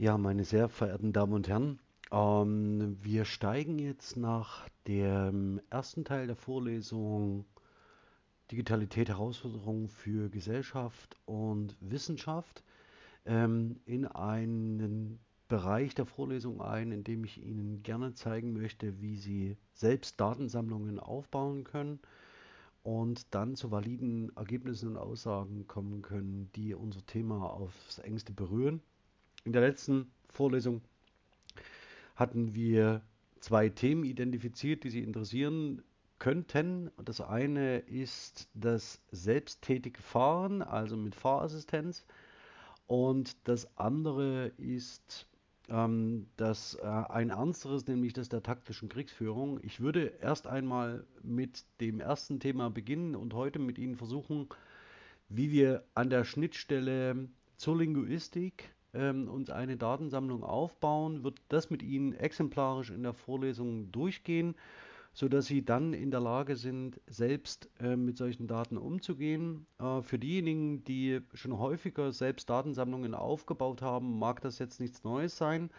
Ja, meine sehr verehrten Damen und Herren, ähm, wir steigen jetzt nach dem ersten Teil der Vorlesung Digitalität Herausforderungen für Gesellschaft und Wissenschaft ähm, in einen Bereich der Vorlesung ein, in dem ich Ihnen gerne zeigen möchte, wie Sie selbst Datensammlungen aufbauen können und dann zu validen Ergebnissen und Aussagen kommen können, die unser Thema aufs engste berühren. In der letzten Vorlesung hatten wir zwei Themen identifiziert, die Sie interessieren könnten. Das eine ist das selbsttätige Fahren, also mit Fahrassistenz. Und das andere ist ähm, das äh, ein ernsteres, nämlich das der taktischen Kriegsführung. Ich würde erst einmal mit dem ersten Thema beginnen und heute mit Ihnen versuchen, wie wir an der Schnittstelle zur Linguistik ähm, uns eine Datensammlung aufbauen, wird das mit Ihnen exemplarisch in der Vorlesung durchgehen, sodass Sie dann in der Lage sind, selbst äh, mit solchen Daten umzugehen. Äh, für diejenigen, die schon häufiger selbst Datensammlungen aufgebaut haben, mag das jetzt nichts Neues sein.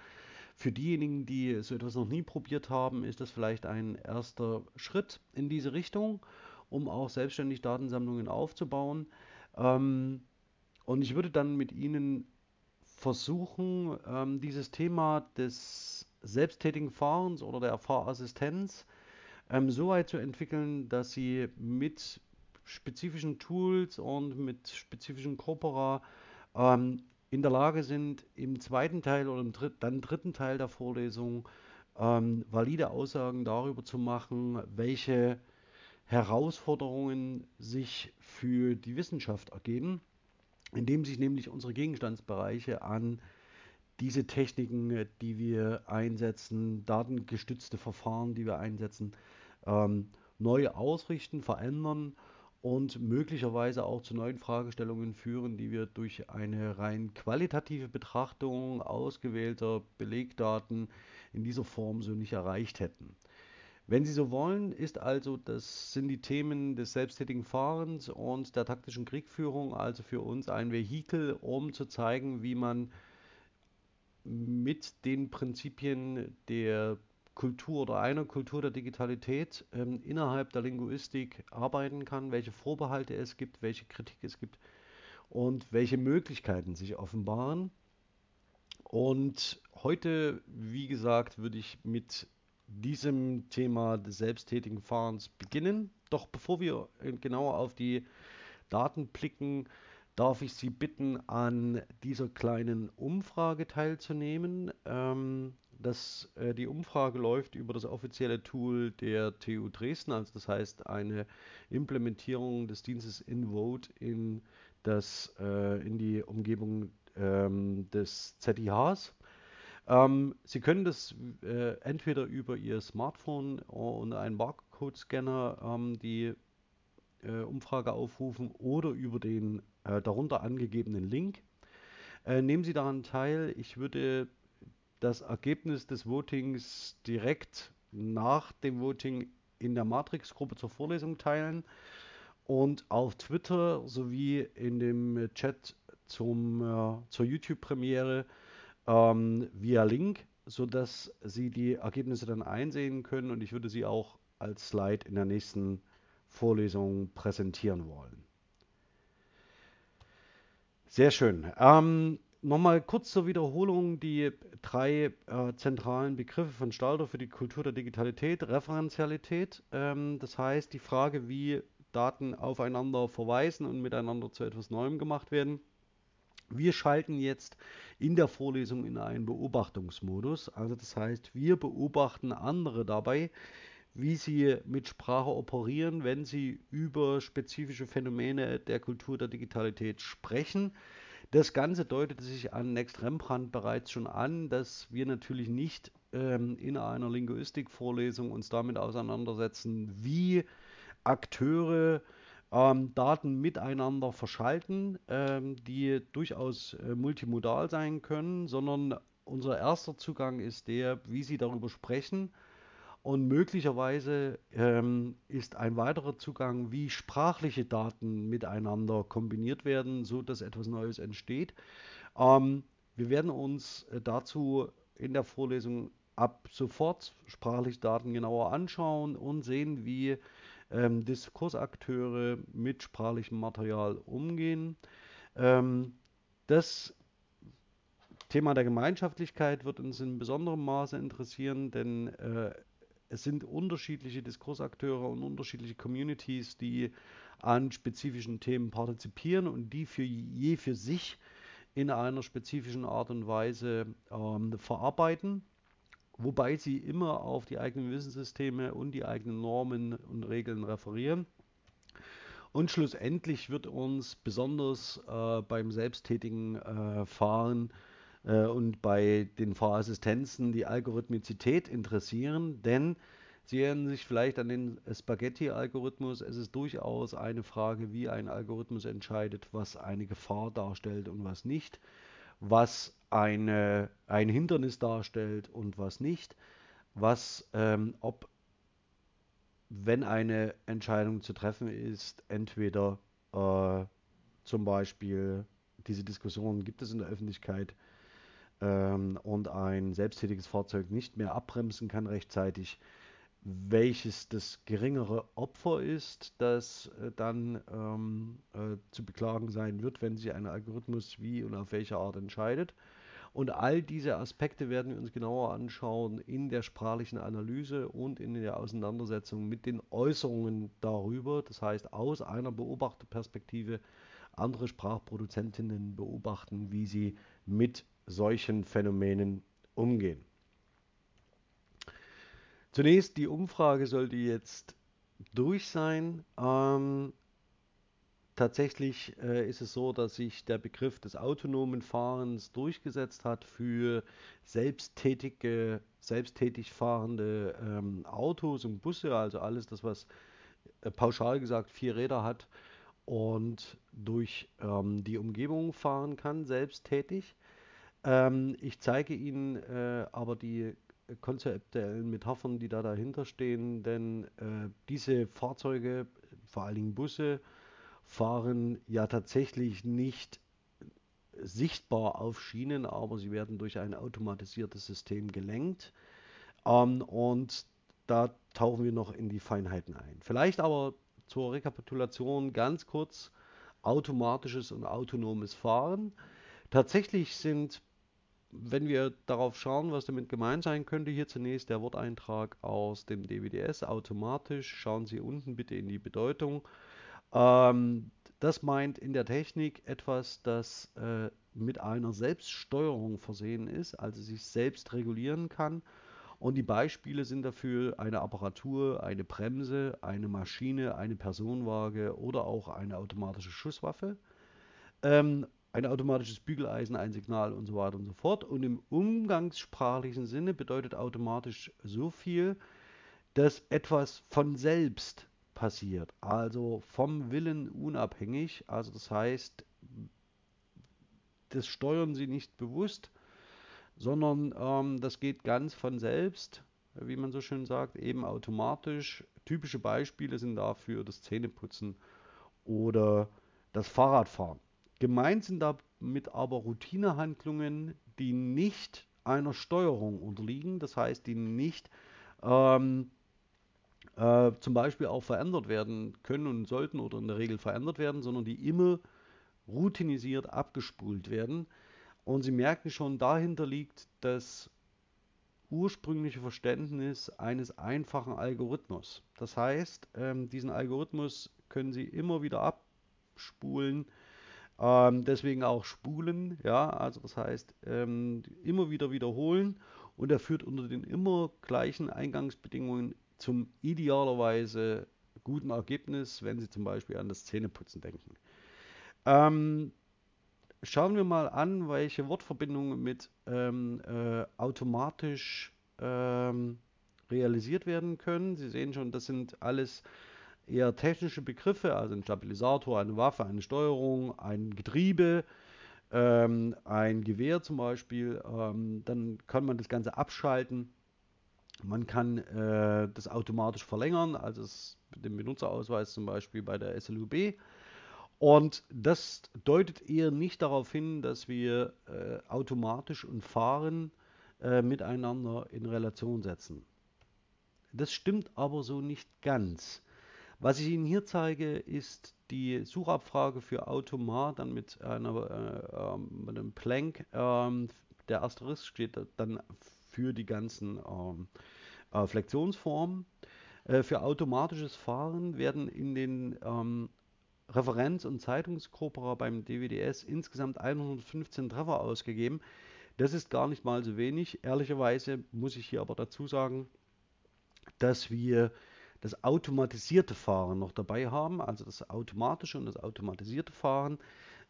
Für diejenigen, die so etwas noch nie probiert haben, ist das vielleicht ein erster Schritt in diese Richtung, um auch selbstständig Datensammlungen aufzubauen. Ähm, und ich würde dann mit Ihnen versuchen, ähm, dieses Thema des selbsttätigen Fahrens oder der Fahrassistenz ähm, so weit zu entwickeln, dass sie mit spezifischen Tools und mit spezifischen Corpora ähm, in der Lage sind, im zweiten Teil oder im dritt, dann dritten Teil der Vorlesung ähm, valide Aussagen darüber zu machen, welche Herausforderungen sich für die Wissenschaft ergeben indem sich nämlich unsere Gegenstandsbereiche an diese Techniken, die wir einsetzen, datengestützte Verfahren, die wir einsetzen, ähm, neu ausrichten, verändern und möglicherweise auch zu neuen Fragestellungen führen, die wir durch eine rein qualitative Betrachtung ausgewählter Belegdaten in dieser Form so nicht erreicht hätten. Wenn Sie so wollen, ist also, das sind die Themen des selbsttätigen Fahrens und der taktischen Kriegführung also für uns ein Vehikel, um zu zeigen, wie man mit den Prinzipien der Kultur oder einer Kultur der Digitalität ähm, innerhalb der Linguistik arbeiten kann, welche Vorbehalte es gibt, welche Kritik es gibt und welche Möglichkeiten sich offenbaren. Und heute, wie gesagt, würde ich mit diesem Thema des selbsttätigen Fahrens beginnen. Doch bevor wir äh, genauer auf die Daten blicken, darf ich Sie bitten, an dieser kleinen Umfrage teilzunehmen. Ähm, das, äh, die Umfrage läuft über das offizielle Tool der TU Dresden, also das heißt eine Implementierung des Dienstes InVote in, das, äh, in die Umgebung ähm, des ZIHs. Ähm, Sie können das äh, entweder über Ihr Smartphone und einen Barcode-Scanner ähm, die äh, Umfrage aufrufen oder über den äh, darunter angegebenen Link. Äh, nehmen Sie daran teil. Ich würde das Ergebnis des Votings direkt nach dem Voting in der Matrix-Gruppe zur Vorlesung teilen und auf Twitter sowie in dem Chat zum, äh, zur YouTube-Premiere ähm, via Link, sodass Sie die Ergebnisse dann einsehen können und ich würde sie auch als Slide in der nächsten Vorlesung präsentieren wollen. Sehr schön. Ähm, Nochmal kurz zur Wiederholung die drei äh, zentralen Begriffe von Stalter für die Kultur der Digitalität. Referenzialität, ähm, das heißt die Frage, wie Daten aufeinander verweisen und miteinander zu etwas Neuem gemacht werden. Wir schalten jetzt in der Vorlesung in einen Beobachtungsmodus. Also das heißt, wir beobachten andere dabei, wie sie mit Sprache operieren, wenn sie über spezifische Phänomene der Kultur der Digitalität sprechen. Das Ganze deutete sich an Next Rembrandt bereits schon an, dass wir natürlich nicht ähm, in einer Linguistikvorlesung uns damit auseinandersetzen, wie Akteure ähm, Daten miteinander verschalten, ähm, die durchaus äh, multimodal sein können, sondern unser erster Zugang ist der, wie sie darüber sprechen. Und möglicherweise ähm, ist ein weiterer Zugang, wie sprachliche Daten miteinander kombiniert werden, so dass etwas Neues entsteht. Ähm, wir werden uns äh, dazu in der Vorlesung ab sofort sprachliche Daten genauer anschauen und sehen, wie ähm, Diskursakteure mit sprachlichem Material umgehen. Ähm, das Thema der Gemeinschaftlichkeit wird uns in besonderem Maße interessieren, denn äh, es sind unterschiedliche Diskursakteure und unterschiedliche Communities, die an spezifischen Themen partizipieren und die für je für sich in einer spezifischen Art und Weise ähm, verarbeiten wobei sie immer auf die eigenen Wissenssysteme und die eigenen Normen und Regeln referieren. Und schlussendlich wird uns besonders äh, beim selbsttätigen äh, Fahren äh, und bei den Fahrassistenzen die Algorithmizität interessieren, denn Sie erinnern sich vielleicht an den Spaghetti-Algorithmus. Es ist durchaus eine Frage, wie ein Algorithmus entscheidet, was eine Gefahr darstellt und was nicht was eine, ein Hindernis darstellt und was nicht, was, ähm, ob, wenn eine Entscheidung zu treffen ist, entweder äh, zum Beispiel diese Diskussion gibt es in der Öffentlichkeit ähm, und ein selbsttätiges Fahrzeug nicht mehr abbremsen kann rechtzeitig, welches das geringere Opfer ist, das äh, dann ähm, äh, zu beklagen sein wird, wenn sich ein Algorithmus wie und auf welche Art entscheidet. Und all diese Aspekte werden wir uns genauer anschauen in der sprachlichen Analyse und in der Auseinandersetzung mit den Äußerungen darüber. Das heißt, aus einer Beobachterperspektive andere Sprachproduzentinnen beobachten, wie sie mit solchen Phänomenen umgehen. Zunächst, die Umfrage sollte jetzt durch sein. Ähm, tatsächlich äh, ist es so, dass sich der Begriff des autonomen Fahrens durchgesetzt hat für selbsttätige, selbsttätig fahrende ähm, Autos und Busse, also alles das, was äh, pauschal gesagt vier Räder hat und durch ähm, die Umgebung fahren kann, selbsttätig. Ähm, ich zeige Ihnen äh, aber die konzeptuellen Metaphern, die da dahinter stehen, denn äh, diese Fahrzeuge, vor allen Dingen Busse, fahren ja tatsächlich nicht sichtbar auf Schienen, aber sie werden durch ein automatisiertes System gelenkt. Ähm, und da tauchen wir noch in die Feinheiten ein. Vielleicht aber zur Rekapitulation ganz kurz automatisches und autonomes Fahren. Tatsächlich sind wenn wir darauf schauen, was damit gemeint sein könnte, hier zunächst der Worteintrag aus dem DWDS automatisch. Schauen Sie unten bitte in die Bedeutung. Ähm, das meint in der Technik etwas, das äh, mit einer Selbststeuerung versehen ist, also sich selbst regulieren kann. Und die Beispiele sind dafür eine Apparatur, eine Bremse, eine Maschine, eine Personenwaage oder auch eine automatische Schusswaffe. Ähm, ein automatisches Bügeleisen, ein Signal und so weiter und so fort. Und im umgangssprachlichen Sinne bedeutet automatisch so viel, dass etwas von selbst passiert, also vom Willen unabhängig. Also das heißt, das steuern Sie nicht bewusst, sondern ähm, das geht ganz von selbst, wie man so schön sagt, eben automatisch. Typische Beispiele sind dafür das Zähneputzen oder das Fahrradfahren. Gemeint sind damit aber Routinehandlungen, die nicht einer Steuerung unterliegen, das heißt, die nicht ähm, äh, zum Beispiel auch verändert werden können und sollten oder in der Regel verändert werden, sondern die immer routinisiert abgespult werden. Und Sie merken schon, dahinter liegt das ursprüngliche Verständnis eines einfachen Algorithmus. Das heißt, ähm, diesen Algorithmus können Sie immer wieder abspulen ähm, deswegen auch spulen, ja, also das heißt ähm, immer wieder wiederholen und er führt unter den immer gleichen Eingangsbedingungen zum idealerweise guten Ergebnis, wenn Sie zum Beispiel an das Zähneputzen denken. Ähm, schauen wir mal an, welche Wortverbindungen mit ähm, äh, automatisch ähm, realisiert werden können. Sie sehen schon, das sind alles eher technische Begriffe, also ein Stabilisator, eine Waffe, eine Steuerung, ein Getriebe, ähm, ein Gewehr zum Beispiel. Ähm, dann kann man das Ganze abschalten. Man kann äh, das automatisch verlängern, also den Benutzerausweis zum Beispiel bei der SLUB. Und das deutet eher nicht darauf hin, dass wir äh, automatisch und fahren äh, miteinander in Relation setzen. Das stimmt aber so nicht ganz. Was ich Ihnen hier zeige, ist die Suchabfrage für Automat, dann mit, einer, äh, ähm, mit einem Plank. Ähm, der Asterisk steht dann für die ganzen ähm, äh, Flexionsformen. Äh, für automatisches Fahren werden in den ähm, Referenz- und Zeitungskorpora beim DWDS insgesamt 115 Treffer ausgegeben. Das ist gar nicht mal so wenig. Ehrlicherweise muss ich hier aber dazu sagen, dass wir das automatisierte Fahren noch dabei haben, also das automatische und das automatisierte Fahren.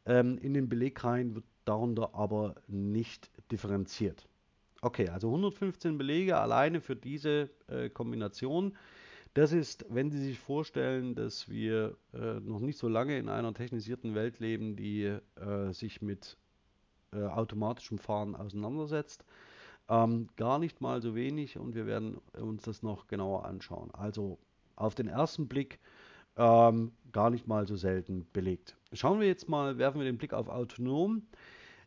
Ähm, in den Belegreihen wird darunter aber nicht differenziert. Okay, also 115 Belege alleine für diese äh, Kombination. Das ist, wenn Sie sich vorstellen, dass wir äh, noch nicht so lange in einer technisierten Welt leben, die äh, sich mit äh, automatischem Fahren auseinandersetzt, ähm, gar nicht mal so wenig und wir werden uns das noch genauer anschauen. Also auf den ersten Blick ähm, gar nicht mal so selten belegt. Schauen wir jetzt mal, werfen wir den Blick auf autonom.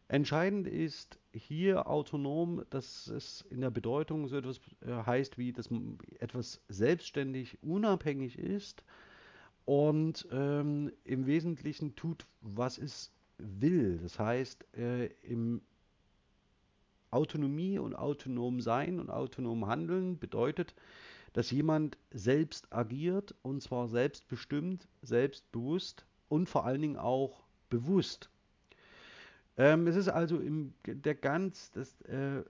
Entscheidend ist hier autonom, dass es in der Bedeutung so etwas äh, heißt, wie dass etwas selbstständig unabhängig ist und ähm, im Wesentlichen tut, was es will. Das heißt, äh, im Autonomie und autonom sein und autonom handeln bedeutet, dass jemand selbst agiert und zwar selbstbestimmt, selbstbewusst und vor allen Dingen auch bewusst. Ähm, es ist also im, der ganz, das, äh,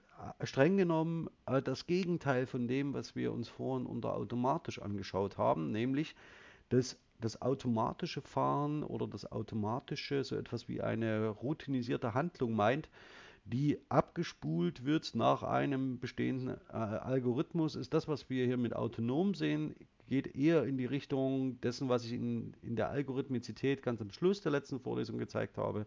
streng genommen äh, das Gegenteil von dem, was wir uns vorhin unter automatisch angeschaut haben, nämlich dass das automatische Fahren oder das automatische so etwas wie eine routinisierte Handlung meint, die abgespult wird nach einem bestehenden äh, Algorithmus, ist das, was wir hier mit autonom sehen, geht eher in die Richtung dessen, was ich in, in der Algorithmizität ganz am Schluss der letzten Vorlesung gezeigt habe,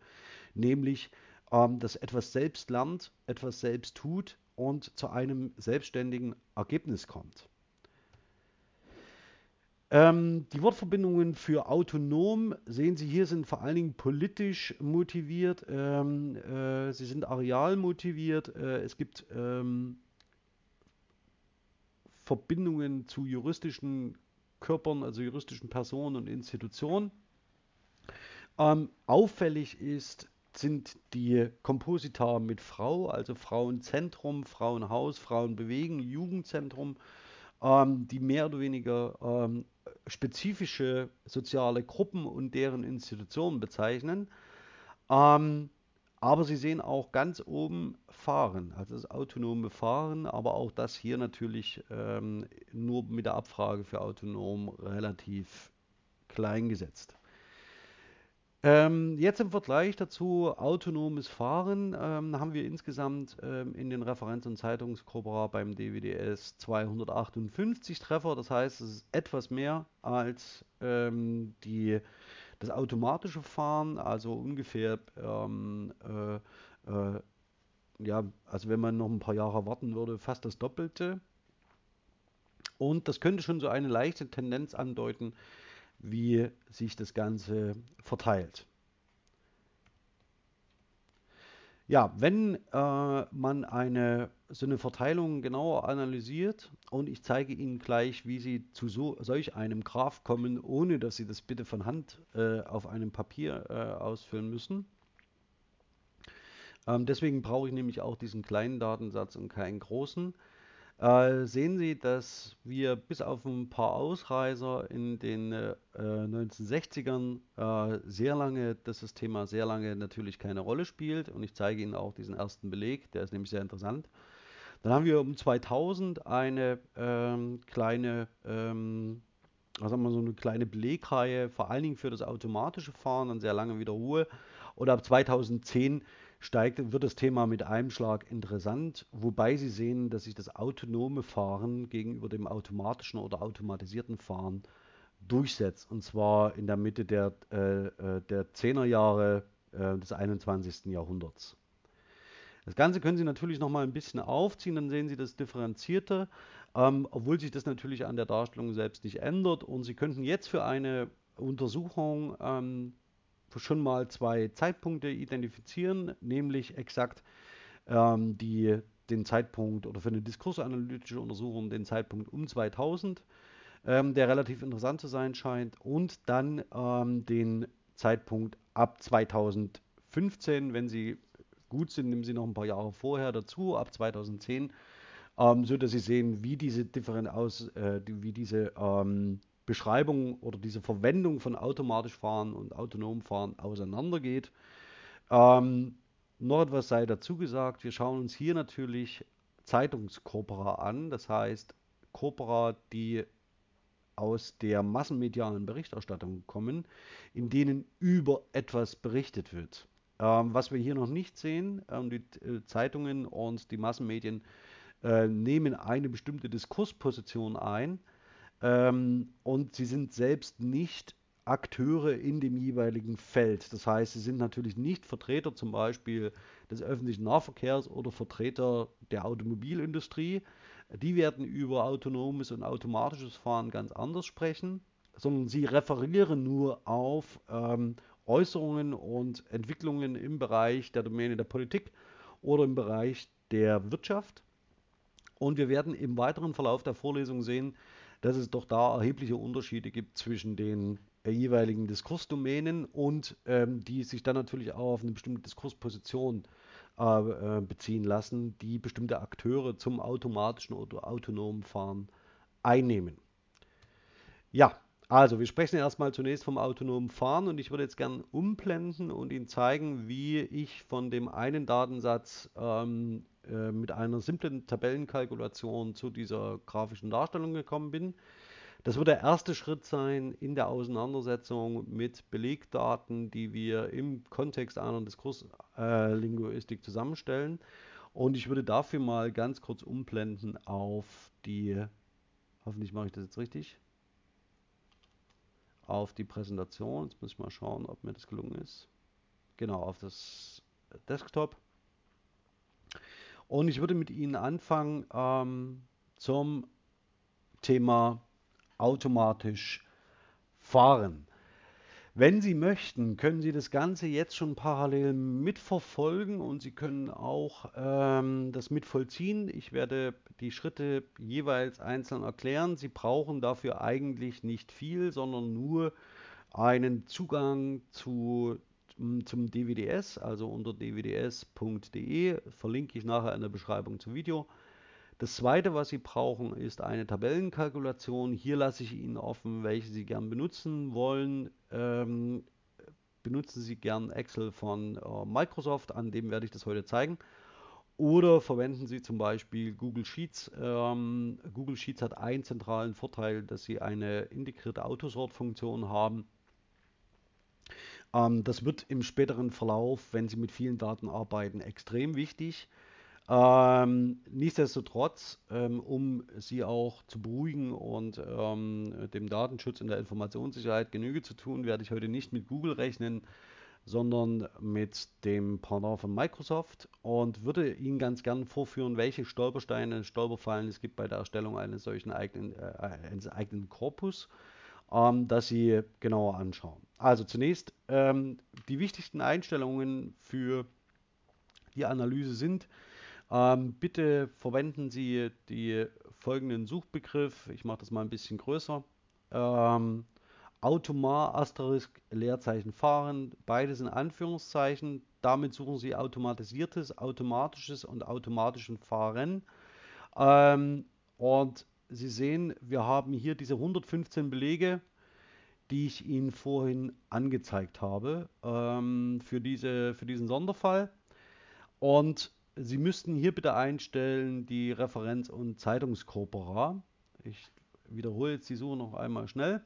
nämlich, ähm, dass etwas selbst lernt, etwas selbst tut und zu einem selbstständigen Ergebnis kommt. Ähm, die Wortverbindungen für autonom, sehen Sie hier, sind vor allen Dingen politisch motiviert. Ähm, äh, sie sind areal motiviert. Äh, es gibt ähm, Verbindungen zu juristischen Körpern, also juristischen Personen und Institutionen. Ähm, auffällig ist, sind die Komposita mit Frau, also Frauenzentrum, Frauenhaus, Frauenbewegen, Jugendzentrum, ähm, die mehr oder weniger ähm, spezifische soziale Gruppen und deren Institutionen bezeichnen. Ähm, aber Sie sehen auch ganz oben Fahren, also das autonome Fahren, aber auch das hier natürlich ähm, nur mit der Abfrage für autonom relativ klein gesetzt. Ähm, jetzt im Vergleich dazu autonomes Fahren ähm, haben wir insgesamt ähm, in den Referenz- und Zeitungskorpora beim DWDS 258 Treffer. Das heißt, es ist etwas mehr als ähm, die, das automatische Fahren, also ungefähr, ähm, äh, äh, ja, also wenn man noch ein paar Jahre warten würde, fast das Doppelte. Und das könnte schon so eine leichte Tendenz andeuten, wie sich das Ganze verteilt. Ja, wenn äh, man eine, so eine Verteilung genauer analysiert und ich zeige Ihnen gleich, wie Sie zu so, solch einem Graph kommen, ohne dass Sie das bitte von Hand äh, auf einem Papier äh, ausfüllen müssen. Ähm, deswegen brauche ich nämlich auch diesen kleinen Datensatz und keinen großen äh, sehen Sie, dass wir bis auf ein paar Ausreißer in den äh, 1960ern äh, sehr lange, dass das Thema sehr lange natürlich keine Rolle spielt. Und ich zeige Ihnen auch diesen ersten Beleg, der ist nämlich sehr interessant. Dann haben wir um 2000 eine ähm, kleine, ähm, was haben wir, so eine kleine Belegreihe, vor allen Dingen für das automatische Fahren, dann sehr lange wieder Ruhe. Und ab 2010 steigt, wird das Thema mit einem Schlag interessant, wobei Sie sehen, dass sich das autonome Fahren gegenüber dem automatischen oder automatisierten Fahren durchsetzt. Und zwar in der Mitte der, äh, äh der 10er Jahre äh, des 21. Jahrhunderts. Das Ganze können Sie natürlich noch mal ein bisschen aufziehen, dann sehen Sie das differenzierter, ähm, obwohl sich das natürlich an der Darstellung selbst nicht ändert. Und Sie könnten jetzt für eine Untersuchung ähm, schon mal zwei Zeitpunkte identifizieren, nämlich exakt ähm, die, den Zeitpunkt oder für eine diskursanalytische Untersuchung den Zeitpunkt um 2000, ähm, der relativ interessant zu sein scheint, und dann ähm, den Zeitpunkt ab 2015, wenn Sie gut sind, nehmen Sie noch ein paar Jahre vorher dazu, ab 2010, ähm, so dass Sie sehen, wie diese Differen aus, äh, wie diese ähm, Beschreibung oder diese Verwendung von automatisch fahren und autonom fahren auseinandergeht. Ähm, noch etwas sei dazu gesagt, wir schauen uns hier natürlich Zeitungskorpora an, das heißt Corpora, die aus der massenmedialen Berichterstattung kommen, in denen über etwas berichtet wird. Ähm, was wir hier noch nicht sehen, ähm, die äh, Zeitungen und die Massenmedien äh, nehmen eine bestimmte Diskursposition ein, ähm, und sie sind selbst nicht Akteure in dem jeweiligen Feld. Das heißt, sie sind natürlich nicht Vertreter zum Beispiel des öffentlichen Nahverkehrs oder Vertreter der Automobilindustrie. Die werden über autonomes und automatisches Fahren ganz anders sprechen, sondern sie referieren nur auf ähm, Äußerungen und Entwicklungen im Bereich der Domäne der Politik oder im Bereich der Wirtschaft. Und wir werden im weiteren Verlauf der Vorlesung sehen, dass es doch da erhebliche Unterschiede gibt zwischen den äh, jeweiligen Diskursdomänen und ähm, die sich dann natürlich auch auf eine bestimmte Diskursposition äh, äh, beziehen lassen, die bestimmte Akteure zum automatischen oder autonomen Fahren einnehmen. Ja, also wir sprechen erstmal zunächst vom autonomen Fahren und ich würde jetzt gerne umblenden und Ihnen zeigen, wie ich von dem einen Datensatz ähm, äh, mit einer simplen Tabellenkalkulation zu dieser grafischen Darstellung gekommen bin. Das wird der erste Schritt sein in der Auseinandersetzung mit Belegdaten, die wir im Kontext einer Diskurslinguistik äh, zusammenstellen. Und ich würde dafür mal ganz kurz umblenden auf die, hoffentlich mache ich das jetzt richtig, auf die Präsentation. Jetzt muss ich mal schauen, ob mir das gelungen ist. Genau, auf das Desktop. Und ich würde mit Ihnen anfangen ähm, zum Thema automatisch fahren. Wenn Sie möchten, können Sie das Ganze jetzt schon parallel mitverfolgen und Sie können auch ähm, das mitvollziehen. Ich werde die Schritte jeweils einzeln erklären. Sie brauchen dafür eigentlich nicht viel, sondern nur einen Zugang zu zum DWDS, also unter dwds.de, verlinke ich nachher in der Beschreibung zum Video. Das zweite, was Sie brauchen, ist eine Tabellenkalkulation. Hier lasse ich Ihnen offen, welche Sie gern benutzen wollen. Ähm, benutzen Sie gern Excel von äh, Microsoft, an dem werde ich das heute zeigen. Oder verwenden Sie zum Beispiel Google Sheets. Ähm, Google Sheets hat einen zentralen Vorteil, dass Sie eine integrierte Autosort-Funktion haben. Ähm, das wird im späteren Verlauf, wenn Sie mit vielen Daten arbeiten, extrem wichtig. Ähm, nichtsdestotrotz, ähm, um Sie auch zu beruhigen und ähm, dem Datenschutz und der Informationssicherheit Genüge zu tun, werde ich heute nicht mit Google rechnen, sondern mit dem Partner von Microsoft und würde Ihnen ganz gern vorführen, welche Stolpersteine, Stolperfallen es gibt bei der Erstellung eines solchen eigenen, äh, eines eigenen Korpus ähm, dass Sie genauer anschauen. Also zunächst ähm, die wichtigsten Einstellungen für die Analyse sind, ähm, bitte verwenden Sie die folgenden Suchbegriff. Ich mache das mal ein bisschen größer. Ähm, Automar, Asterisk, Leerzeichen fahren, beides in Anführungszeichen. Damit suchen Sie automatisiertes, automatisches und automatischen Fahren. Ähm, und Sie sehen, wir haben hier diese 115 Belege, die ich Ihnen vorhin angezeigt habe ähm, für, diese, für diesen Sonderfall. Und Sie müssten hier bitte einstellen die Referenz- und Zeitungskorpora. Ich wiederhole jetzt die Suche noch einmal schnell.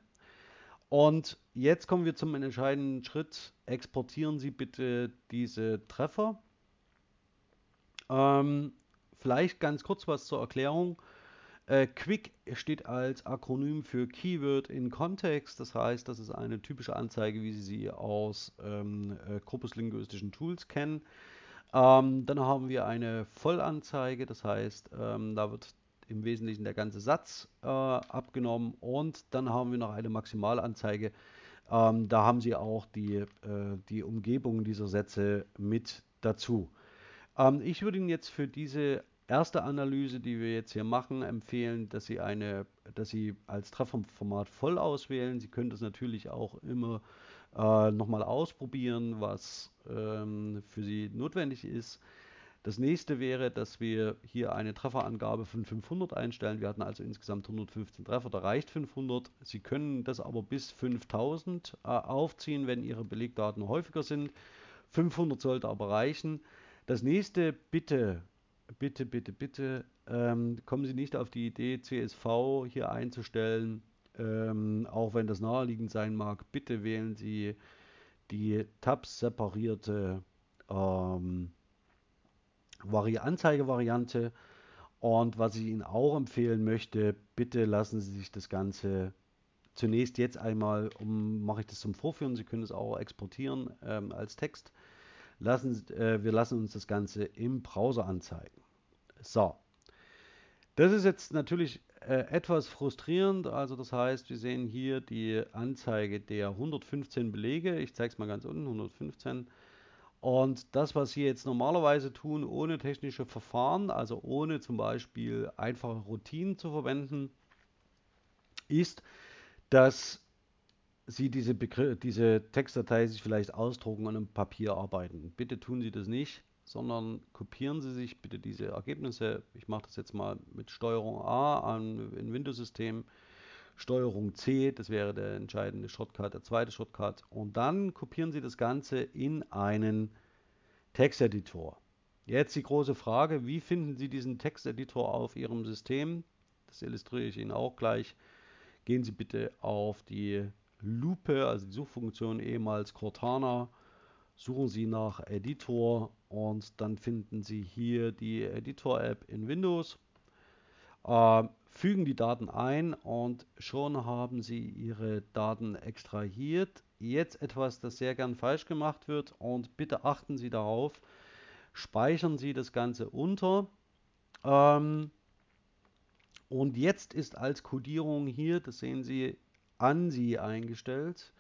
Und jetzt kommen wir zum entscheidenden Schritt. Exportieren Sie bitte diese Treffer. Ähm, vielleicht ganz kurz was zur Erklärung. Äh, Quick steht als Akronym für Keyword in Context. Das heißt, das ist eine typische Anzeige, wie Sie sie aus ähm, äh, korpuslinguistischen Tools kennen. Ähm, dann haben wir eine Vollanzeige, das heißt, ähm, da wird im Wesentlichen der ganze Satz äh, abgenommen und dann haben wir noch eine Maximalanzeige. Ähm, da haben Sie auch die, äh, die Umgebung dieser Sätze mit dazu. Ähm, ich würde Ihnen jetzt für diese erste Analyse, die wir jetzt hier machen, empfehlen, dass Sie eine, dass Sie als Trefferformat voll auswählen. Sie können das natürlich auch immer äh, nochmal ausprobieren, was ähm, für Sie notwendig ist. Das nächste wäre, dass wir hier eine Trefferangabe von 500 einstellen. Wir hatten also insgesamt 115 Treffer, da reicht 500. Sie können das aber bis 5000 äh, aufziehen, wenn Ihre Belegdaten häufiger sind. 500 sollte aber reichen. Das nächste, bitte, bitte, bitte, bitte, ähm, kommen Sie nicht auf die Idee, CSV hier einzustellen, ähm, auch wenn das naheliegend sein mag. Bitte wählen Sie die Tabs separierte ähm, Vari Anzeigevariante. Und was ich Ihnen auch empfehlen möchte, bitte lassen Sie sich das Ganze zunächst jetzt einmal, um mache ich das zum Vorführen, Sie können es auch exportieren ähm, als Text. Lassen, äh, wir lassen uns das Ganze im Browser anzeigen. So, das ist jetzt natürlich äh, etwas frustrierend. Also das heißt, wir sehen hier die Anzeige der 115 Belege. Ich zeige es mal ganz unten, 115. Und das, was Sie jetzt normalerweise tun, ohne technische Verfahren, also ohne zum Beispiel einfache Routinen zu verwenden, ist, dass Sie diese, diese Textdatei sich vielleicht ausdrucken und im Papier arbeiten. Bitte tun Sie das nicht, sondern kopieren Sie sich bitte diese Ergebnisse. Ich mache das jetzt mal mit Steuerung A an ein Windows-System Steuerung C, das wäre der entscheidende Shortcut, der zweite Shortcut. Und dann kopieren Sie das Ganze in einen Texteditor. Jetzt die große Frage, wie finden Sie diesen Texteditor auf Ihrem System? Das illustriere ich Ihnen auch gleich. Gehen Sie bitte auf die Lupe, also die Suchfunktion ehemals Cortana, suchen Sie nach Editor und dann finden Sie hier die Editor-App in Windows. Äh, fügen die Daten ein und schon haben Sie Ihre Daten extrahiert. Jetzt etwas, das sehr gern falsch gemacht wird und bitte achten Sie darauf, speichern Sie das Ganze unter. Ähm, und jetzt ist als Codierung hier, das sehen Sie, an Sie eingestellt.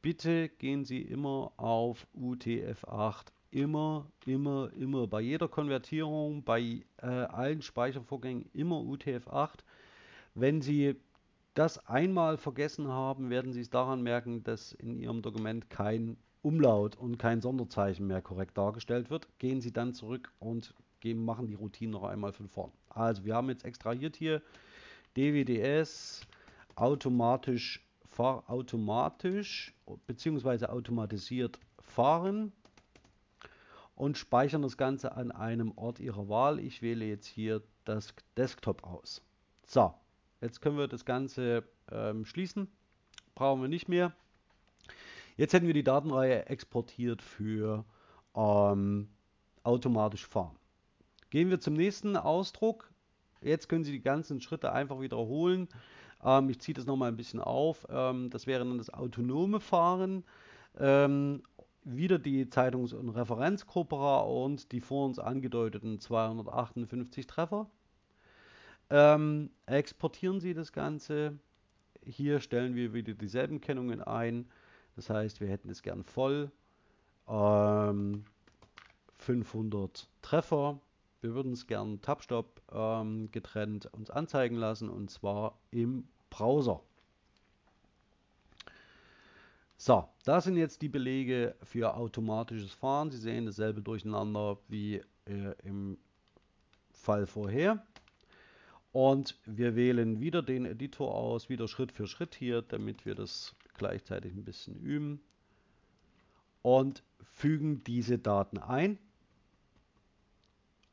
Bitte gehen Sie immer auf UTF-8 immer, immer, immer bei jeder Konvertierung, bei äh, allen Speichervorgängen immer UTF-8. Wenn Sie das einmal vergessen haben, werden Sie es daran merken, dass in Ihrem Dokument kein Umlaut und kein Sonderzeichen mehr korrekt dargestellt wird. Gehen Sie dann zurück und gehen, machen die Routine noch einmal von vorn. Also wir haben jetzt extrahiert hier DWDS automatisch, fahr, bzw. automatisiert fahren und speichern das Ganze an einem Ort Ihrer Wahl. Ich wähle jetzt hier das Desktop aus. So, jetzt können wir das Ganze ähm, schließen. Brauchen wir nicht mehr. Jetzt hätten wir die Datenreihe exportiert für ähm, automatisch fahren. Gehen wir zum nächsten Ausdruck. Jetzt können Sie die ganzen Schritte einfach wiederholen. Ähm, ich ziehe das nochmal ein bisschen auf. Ähm, das wäre dann das autonome Fahren. Ähm, wieder die Zeitungs- und Referenzcorpora und die vor uns angedeuteten 258 Treffer. Ähm, exportieren Sie das Ganze. Hier stellen wir wieder dieselben Kennungen ein. Das heißt, wir hätten es gern voll. Ähm, 500 Treffer. Wir würden es gern Tabstop ähm, getrennt uns anzeigen lassen und zwar im Browser. So, das sind jetzt die Belege für automatisches Fahren. Sie sehen dasselbe Durcheinander wie äh, im Fall vorher. Und wir wählen wieder den Editor aus, wieder Schritt für Schritt hier, damit wir das gleichzeitig ein bisschen üben. Und fügen diese Daten ein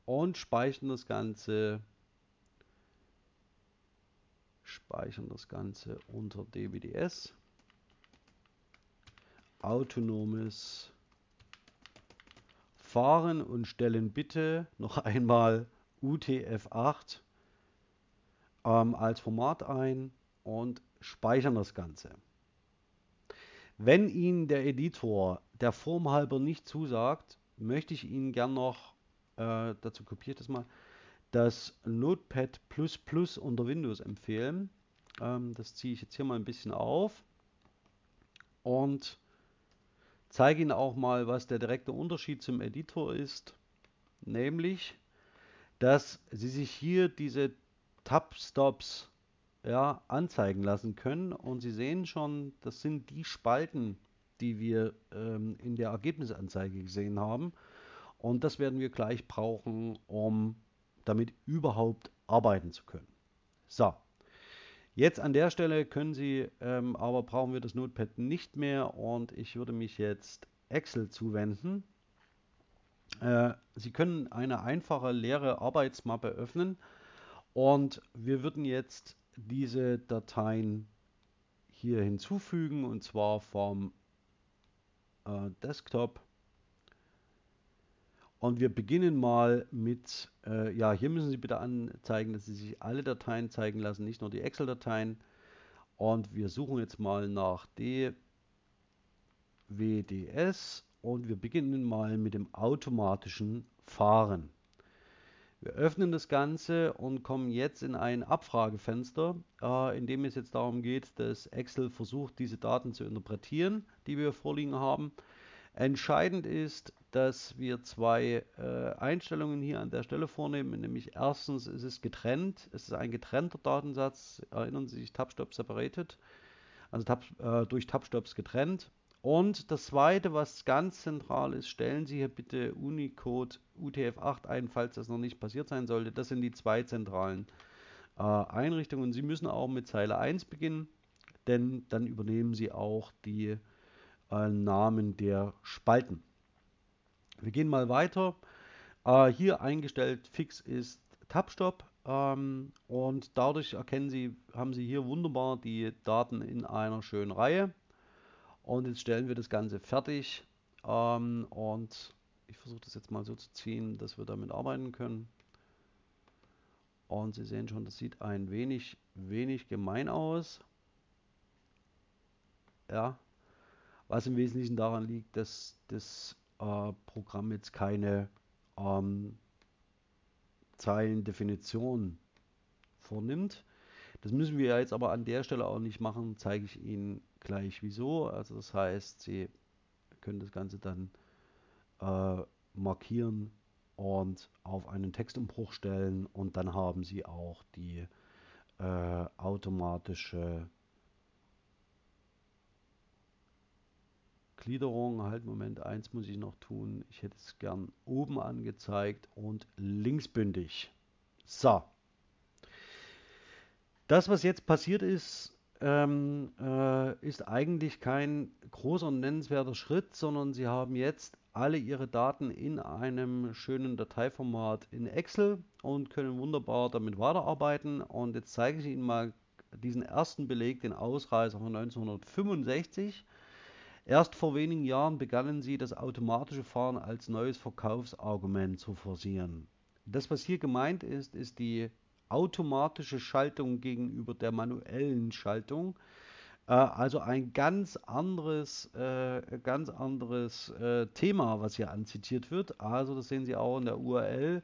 und speichern das Ganze speichern das Ganze unter DWDS autonomes Fahren und stellen bitte noch einmal UTF-8 ähm, als Format ein und speichern das Ganze. Wenn Ihnen der Editor der Form halber nicht zusagt, möchte ich Ihnen gern noch, äh, dazu kopiere ich das mal, das Notepad unter Windows empfehlen. Ähm, das ziehe ich jetzt hier mal ein bisschen auf und zeige Ihnen auch mal, was der direkte Unterschied zum Editor ist. Nämlich, dass Sie sich hier diese Tab-Stops ja, anzeigen lassen können. Und Sie sehen schon, das sind die Spalten, die wir ähm, in der Ergebnisanzeige gesehen haben. Und das werden wir gleich brauchen, um damit überhaupt arbeiten zu können. So, jetzt an der Stelle können Sie, ähm, aber brauchen wir das Notepad nicht mehr und ich würde mich jetzt Excel zuwenden. Äh, Sie können eine einfache leere Arbeitsmappe öffnen und wir würden jetzt diese Dateien hier hinzufügen und zwar vom äh, Desktop und wir beginnen mal mit, äh, ja, hier müssen Sie bitte anzeigen, dass Sie sich alle Dateien zeigen lassen, nicht nur die Excel-Dateien. Und wir suchen jetzt mal nach DWDS und wir beginnen mal mit dem automatischen Fahren. Wir öffnen das Ganze und kommen jetzt in ein Abfragefenster, äh, in dem es jetzt darum geht, dass Excel versucht, diese Daten zu interpretieren, die wir vorliegen haben. Entscheidend ist, dass wir zwei äh, Einstellungen hier an der Stelle vornehmen. Nämlich erstens ist es getrennt, es ist ein getrennter Datensatz. Erinnern Sie sich, Tabstop separated, also Tab, äh, durch Tabstops getrennt. Und das zweite, was ganz zentral ist, stellen Sie hier bitte Unicode UTF-8 ein, falls das noch nicht passiert sein sollte. Das sind die zwei zentralen äh, Einrichtungen. Sie müssen auch mit Zeile 1 beginnen, denn dann übernehmen Sie auch die äh, Namen der Spalten. Wir gehen mal weiter. Äh, hier eingestellt fix ist Tabstop ähm, und dadurch erkennen Sie, haben Sie hier wunderbar die Daten in einer schönen Reihe. Und jetzt stellen wir das Ganze fertig ähm, und ich versuche das jetzt mal so zu ziehen, dass wir damit arbeiten können. Und Sie sehen schon, das sieht ein wenig, wenig gemein aus. Ja, was im Wesentlichen daran liegt, dass das äh, Programm jetzt keine ähm, Zeilendefinition vornimmt. Das müssen wir jetzt aber an der Stelle auch nicht machen, zeige ich Ihnen gleich wieso. Also das heißt, Sie können das Ganze dann äh, markieren und auf einen Textumbruch stellen und dann haben Sie auch die äh, automatische Gliederung, halt Moment, eins muss ich noch tun. Ich hätte es gern oben angezeigt und linksbündig. So. Das, was jetzt passiert ist, ähm, äh, ist eigentlich kein großer nennenswerter Schritt, sondern Sie haben jetzt alle Ihre Daten in einem schönen Dateiformat in Excel und können wunderbar damit weiterarbeiten. Und jetzt zeige ich Ihnen mal diesen ersten Beleg, den Ausreißer von 1965. Erst vor wenigen Jahren begannen sie, das automatische Fahren als neues Verkaufsargument zu forcieren. Das, was hier gemeint ist, ist die automatische Schaltung gegenüber der manuellen Schaltung. Äh, also ein ganz anderes, äh, ganz anderes äh, Thema, was hier anzitiert wird. Also das sehen Sie auch in der URL.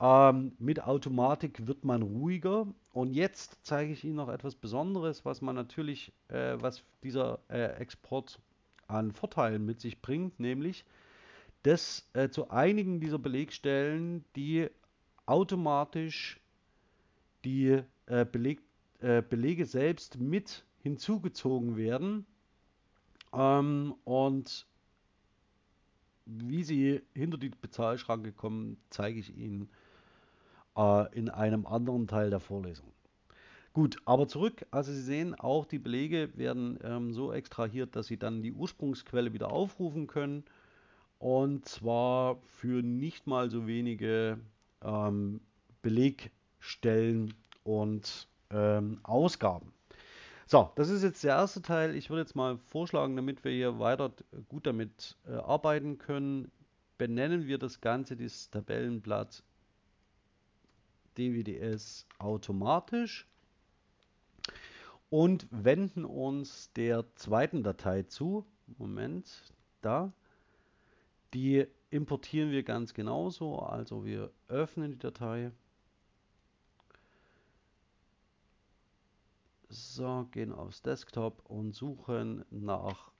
Ähm, mit Automatik wird man ruhiger. Und jetzt zeige ich Ihnen noch etwas Besonderes, was man natürlich, äh, was dieser äh, Export an Vorteilen mit sich bringt, nämlich dass äh, zu einigen dieser Belegstellen die automatisch die äh, Beleg, äh, Belege selbst mit hinzugezogen werden ähm, und wie sie hinter die Bezahlschranke kommen, zeige ich Ihnen äh, in einem anderen Teil der Vorlesung. Gut, aber zurück. Also Sie sehen, auch die Belege werden ähm, so extrahiert, dass Sie dann die Ursprungsquelle wieder aufrufen können. Und zwar für nicht mal so wenige ähm, Belegstellen und ähm, Ausgaben. So, das ist jetzt der erste Teil. Ich würde jetzt mal vorschlagen, damit wir hier weiter gut damit äh, arbeiten können, benennen wir das Ganze, dieses Tabellenblatt DWDS automatisch und wenden uns der zweiten Datei zu. Moment, da. Die importieren wir ganz genauso. Also wir öffnen die Datei. So, gehen aufs Desktop und suchen nach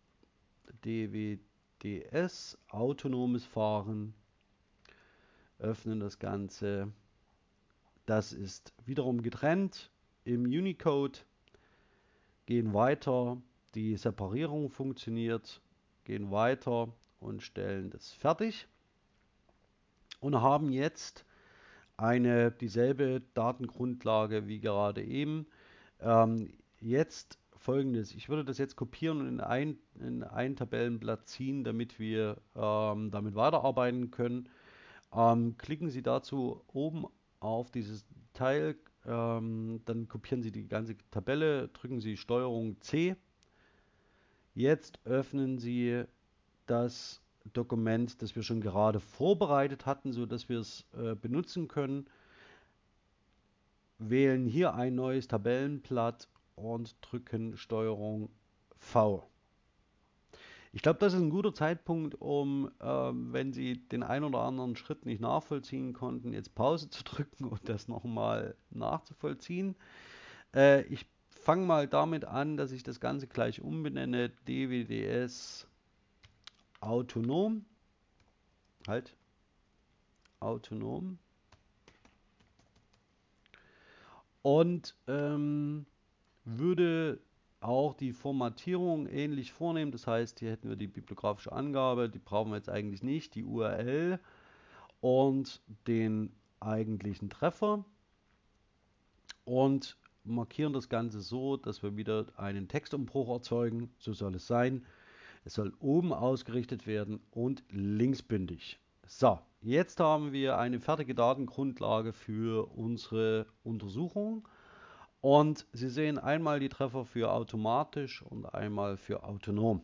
DWDS, autonomes Fahren. Öffnen das Ganze. Das ist wiederum getrennt im Unicode. Gehen weiter. Die Separierung funktioniert. Gehen weiter und stellen das fertig. Und haben jetzt eine dieselbe Datengrundlage wie gerade eben. Ähm, jetzt folgendes. Ich würde das jetzt kopieren und in ein, in ein Tabellenblatt ziehen, damit wir ähm, damit weiterarbeiten können. Ähm, klicken Sie dazu oben auf dieses Teil, ähm, dann kopieren Sie die ganze Tabelle, drücken Sie STRG C. Jetzt öffnen Sie das Dokument, das wir schon gerade vorbereitet hatten, sodass wir es äh, benutzen können wählen hier ein neues Tabellenblatt und drücken Steuerung V. Ich glaube, das ist ein guter Zeitpunkt, um, äh, wenn Sie den ein oder anderen Schritt nicht nachvollziehen konnten, jetzt Pause zu drücken und das nochmal nachzuvollziehen. Äh, ich fange mal damit an, dass ich das Ganze gleich umbenenne. DWDS autonom. Halt. Autonom. und ähm, würde auch die Formatierung ähnlich vornehmen. Das heißt, hier hätten wir die bibliografische Angabe, die brauchen wir jetzt eigentlich nicht, die URL und den eigentlichen Treffer und markieren das Ganze so, dass wir wieder einen Textumbruch erzeugen. So soll es sein. Es soll oben ausgerichtet werden und linksbündig. So, jetzt haben wir eine fertige Datengrundlage für unsere Untersuchung. Und Sie sehen einmal die Treffer für automatisch und einmal für autonom.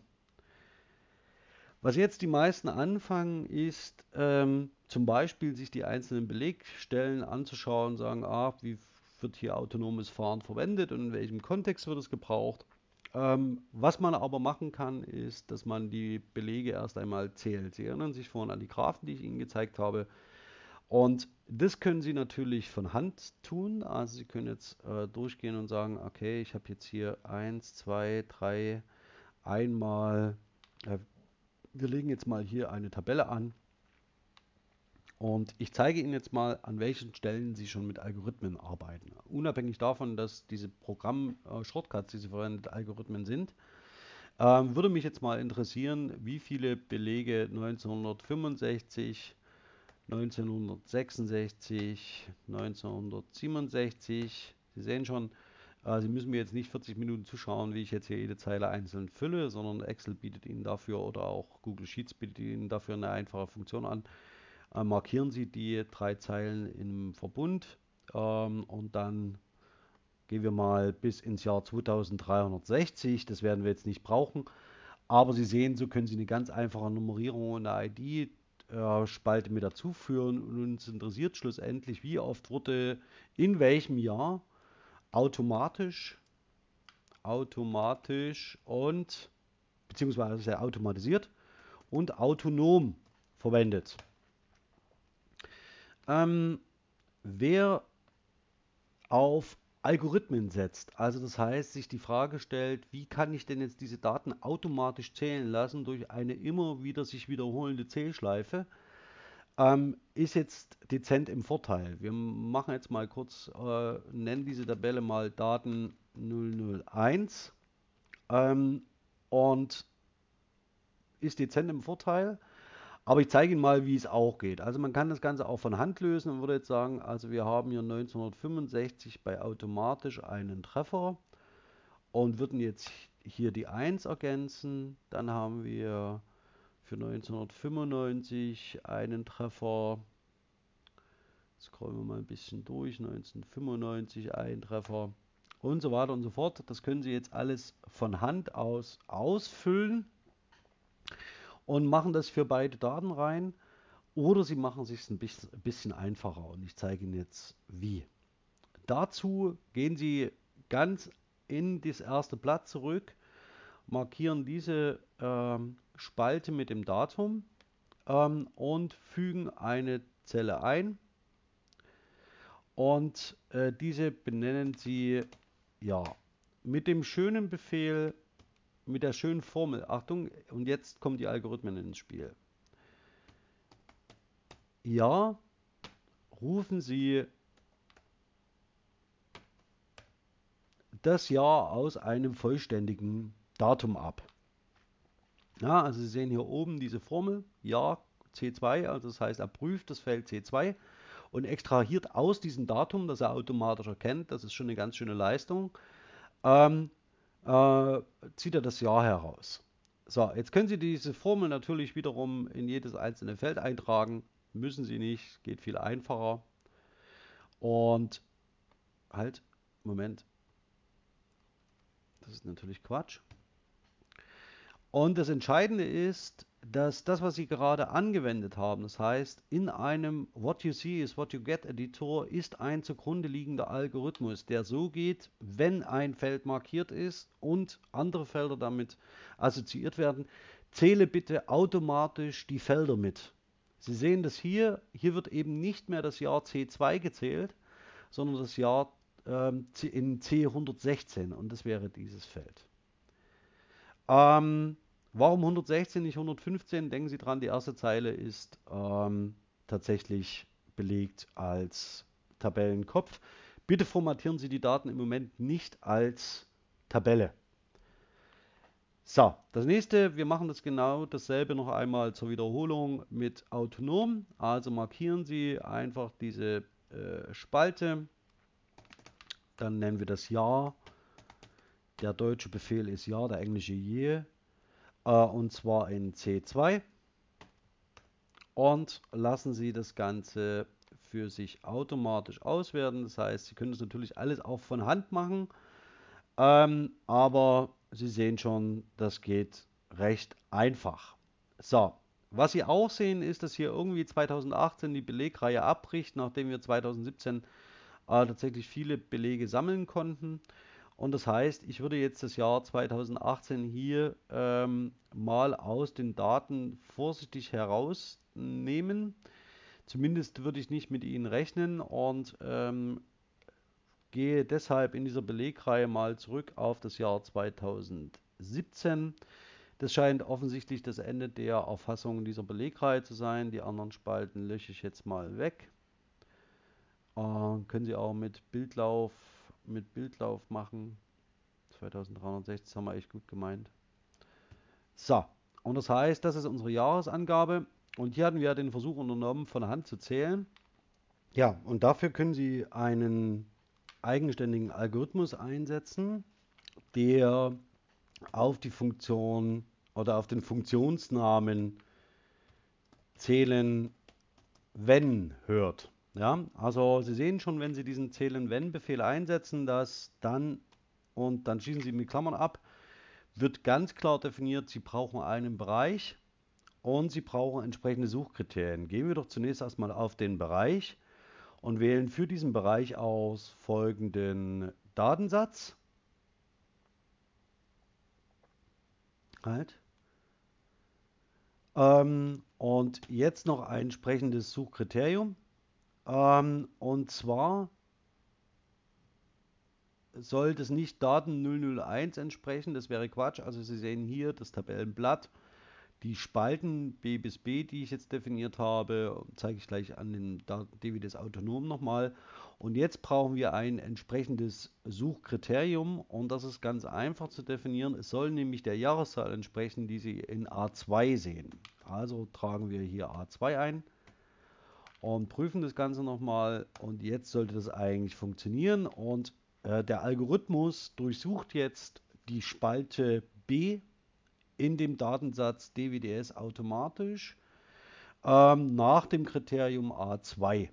Was jetzt die meisten anfangen, ist ähm, zum Beispiel sich die einzelnen Belegstellen anzuschauen, sagen, ah, wie wird hier autonomes Fahren verwendet und in welchem Kontext wird es gebraucht. Ähm, was man aber machen kann, ist, dass man die Belege erst einmal zählt. Sie erinnern sich vorhin an die Graphen, die ich Ihnen gezeigt habe. Und das können Sie natürlich von Hand tun. Also Sie können jetzt äh, durchgehen und sagen, okay, ich habe jetzt hier 1, 2, 3, einmal, äh, wir legen jetzt mal hier eine Tabelle an und ich zeige Ihnen jetzt mal, an welchen Stellen Sie schon mit Algorithmen arbeiten. Unabhängig davon, dass diese Programm-Shortcuts, die Sie verwendet, Algorithmen sind, ähm, würde mich jetzt mal interessieren, wie viele Belege 1965, 1966, 1967, Sie sehen schon, äh, Sie müssen mir jetzt nicht 40 Minuten zuschauen, wie ich jetzt hier jede Zeile einzeln fülle, sondern Excel bietet Ihnen dafür oder auch Google Sheets bietet Ihnen dafür eine einfache Funktion an äh, markieren Sie die drei Zeilen im Verbund ähm, und dann gehen wir mal bis ins Jahr 2360. Das werden wir jetzt nicht brauchen. Aber Sie sehen, so können Sie eine ganz einfache Nummerierung und eine ID-Spalte äh, mit dazu führen. Und uns interessiert schlussendlich, wie oft wurde in welchem Jahr automatisch, automatisch und beziehungsweise automatisiert und autonom verwendet. Ähm, wer auf Algorithmen setzt, also das heißt, sich die Frage stellt, wie kann ich denn jetzt diese Daten automatisch zählen lassen durch eine immer wieder sich wiederholende Zählschleife, ähm, ist jetzt dezent im Vorteil. Wir machen jetzt mal kurz, äh, nennen diese Tabelle mal Daten 001 ähm, und ist dezent im Vorteil. Aber ich zeige Ihnen mal, wie es auch geht. Also man kann das Ganze auch von Hand lösen und würde jetzt sagen, also wir haben hier 1965 bei automatisch einen Treffer und würden jetzt hier die 1 ergänzen. Dann haben wir für 1995 einen Treffer. Scrollen wir mal ein bisschen durch. 1995 ein Treffer. und so weiter und so fort. Das können Sie jetzt alles von Hand aus ausfüllen und machen das für beide Daten rein. Oder Sie machen es sich ein bisschen einfacher und ich zeige Ihnen jetzt wie. Dazu gehen Sie ganz in das erste Blatt zurück, markieren diese ähm, Spalte mit dem Datum ähm, und fügen eine Zelle ein. Und äh, diese benennen Sie ja mit dem schönen Befehl, mit der schönen Formel. Achtung, und jetzt kommen die Algorithmen ins Spiel. Ja, rufen Sie das Jahr aus einem vollständigen Datum ab. Ja, also Sie sehen hier oben diese Formel, Jahr C2, also das heißt, er prüft das Feld C2 und extrahiert aus diesem Datum, das er automatisch erkennt, das ist schon eine ganz schöne Leistung, ähm, äh, zieht er das Jahr heraus. So, jetzt können Sie diese Formel natürlich wiederum in jedes einzelne Feld eintragen. Müssen Sie nicht, geht viel einfacher. Und halt, Moment. Das ist natürlich Quatsch. Und das Entscheidende ist, dass das, was Sie gerade angewendet haben, das heißt, in einem What You See is What You Get Editor ist ein zugrunde liegender Algorithmus, der so geht, wenn ein Feld markiert ist und andere Felder damit assoziiert werden, zähle bitte automatisch die Felder mit. Sie sehen das hier, hier wird eben nicht mehr das Jahr C2 gezählt, sondern das Jahr ähm, in C116 und das wäre dieses Feld. Ähm, warum 116, nicht 115? Denken Sie dran, die erste Zeile ist ähm, tatsächlich belegt als Tabellenkopf. Bitte formatieren Sie die Daten im Moment nicht als Tabelle. So, das nächste, wir machen das genau dasselbe noch einmal zur Wiederholung mit autonom. Also markieren Sie einfach diese äh, Spalte, dann nennen wir das Jahr der deutsche Befehl ist ja, der englische je. Äh, und zwar in C2. Und lassen Sie das Ganze für sich automatisch auswerten. Das heißt, Sie können das natürlich alles auch von Hand machen. Ähm, aber Sie sehen schon, das geht recht einfach. So, was Sie auch sehen, ist, dass hier irgendwie 2018 die Belegreihe abbricht, nachdem wir 2017 äh, tatsächlich viele Belege sammeln konnten. Und das heißt, ich würde jetzt das Jahr 2018 hier ähm, mal aus den Daten vorsichtig herausnehmen. Zumindest würde ich nicht mit ihnen rechnen und ähm, gehe deshalb in dieser Belegreihe mal zurück auf das Jahr 2017. Das scheint offensichtlich das Ende der Erfassung dieser Belegreihe zu sein. Die anderen Spalten lösche ich jetzt mal weg. Äh, können Sie auch mit Bildlauf mit Bildlauf machen. 2360 haben wir echt gut gemeint. So, und das heißt, das ist unsere Jahresangabe. Und hier hatten wir den Versuch unternommen, von Hand zu zählen. Ja, und dafür können Sie einen eigenständigen Algorithmus einsetzen, der auf die Funktion oder auf den Funktionsnamen zählen, wenn hört. Ja, also Sie sehen schon, wenn Sie diesen Zählen-Wenn-Befehl einsetzen, dass dann und dann schließen Sie mit Klammern ab, wird ganz klar definiert, Sie brauchen einen Bereich und Sie brauchen entsprechende Suchkriterien. Gehen wir doch zunächst erstmal auf den Bereich und wählen für diesen Bereich aus folgenden Datensatz. Halt. Ähm, und jetzt noch ein entsprechendes Suchkriterium. Ähm, und zwar soll das nicht Daten 001 entsprechen, das wäre Quatsch. Also Sie sehen hier das Tabellenblatt, die Spalten B bis B, die ich jetzt definiert habe, zeige ich gleich an den DWDs Autonom nochmal. Und jetzt brauchen wir ein entsprechendes Suchkriterium und das ist ganz einfach zu definieren. Es soll nämlich der Jahreszahl entsprechen, die Sie in A2 sehen. Also tragen wir hier A2 ein und prüfen das Ganze nochmal und jetzt sollte das eigentlich funktionieren und äh, der Algorithmus durchsucht jetzt die Spalte B in dem Datensatz DWDS automatisch ähm, nach dem Kriterium A2.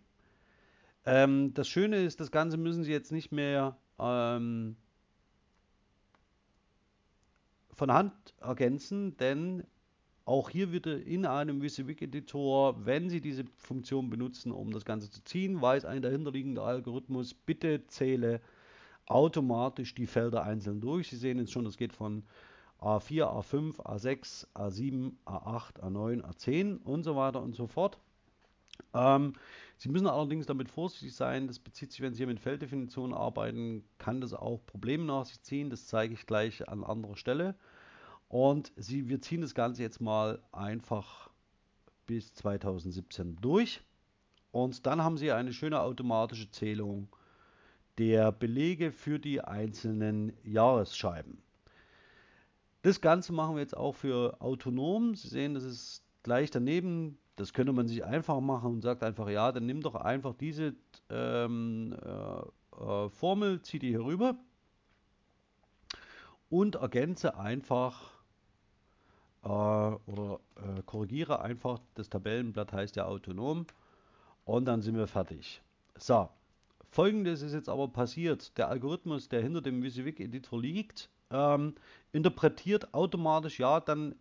Ähm, das Schöne ist, das Ganze müssen Sie jetzt nicht mehr ähm, von Hand ergänzen, denn auch hier wieder in einem WYSIWYG-Editor, wenn Sie diese Funktion benutzen, um das Ganze zu ziehen, weiß ein dahinterliegender Algorithmus, bitte zähle automatisch die Felder einzeln durch. Sie sehen jetzt schon, das geht von A4, A5, A6, A7, A8, A9, A10 und so weiter und so fort. Ähm, Sie müssen allerdings damit vorsichtig sein, das bezieht sich, wenn Sie hier mit Felddefinitionen arbeiten, kann das auch Probleme nach sich ziehen. Das zeige ich gleich an anderer Stelle. Und Sie, wir ziehen das Ganze jetzt mal einfach bis 2017 durch. Und dann haben Sie eine schöne automatische Zählung der Belege für die einzelnen Jahresscheiben. Das Ganze machen wir jetzt auch für autonom. Sie sehen, das ist gleich daneben. Das könnte man sich einfach machen und sagt einfach, ja, dann nimm doch einfach diese ähm, äh, äh, Formel, zieh die hier rüber und ergänze einfach äh, oder äh, korrigiere einfach, das Tabellenblatt heißt ja autonom und dann sind wir fertig. So, folgendes ist jetzt aber passiert. Der Algorithmus, der hinter dem WYSIWYG-Editor liegt, ähm, interpretiert automatisch, ja, dann